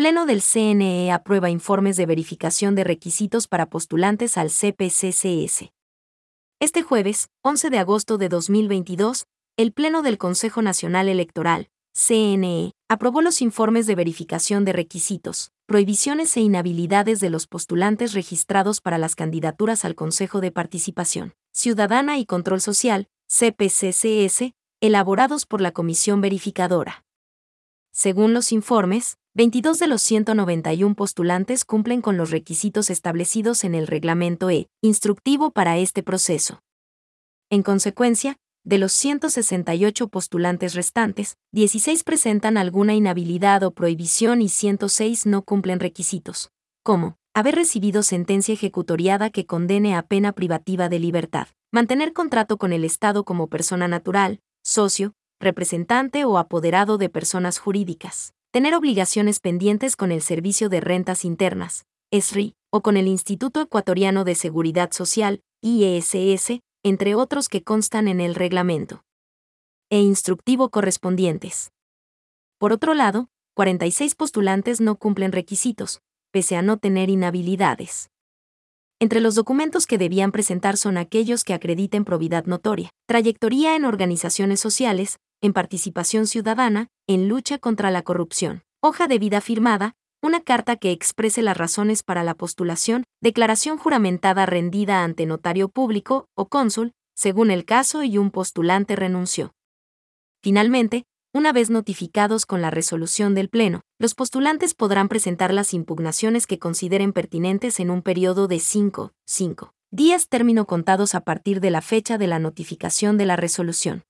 Pleno del CNE aprueba informes de verificación de requisitos para postulantes al CPCCS. Este jueves, 11 de agosto de 2022, el Pleno del Consejo Nacional Electoral, CNE, aprobó los informes de verificación de requisitos, prohibiciones e inhabilidades de los postulantes registrados para las candidaturas al Consejo de Participación Ciudadana y Control Social, CPCCS, elaborados por la Comisión Verificadora. Según los informes, 22 de los 191 postulantes cumplen con los requisitos establecidos en el reglamento E, instructivo para este proceso. En consecuencia, de los 168 postulantes restantes, 16 presentan alguna inhabilidad o prohibición y 106 no cumplen requisitos, como haber recibido sentencia ejecutoriada que condene a pena privativa de libertad, mantener contrato con el Estado como persona natural, socio, representante o apoderado de personas jurídicas, tener obligaciones pendientes con el Servicio de Rentas Internas, ESRI, o con el Instituto Ecuatoriano de Seguridad Social, IESS, entre otros que constan en el reglamento. E instructivo correspondientes. Por otro lado, 46 postulantes no cumplen requisitos, pese a no tener inhabilidades. Entre los documentos que debían presentar son aquellos que acrediten probidad notoria, trayectoria en organizaciones sociales, en participación ciudadana, en lucha contra la corrupción, hoja de vida firmada, una carta que exprese las razones para la postulación, declaración juramentada rendida ante notario público o cónsul, según el caso y un postulante renunció. Finalmente, una vez notificados con la resolución del Pleno, los postulantes podrán presentar las impugnaciones que consideren pertinentes en un periodo de 5, 5 días término contados a partir de la fecha de la notificación de la resolución.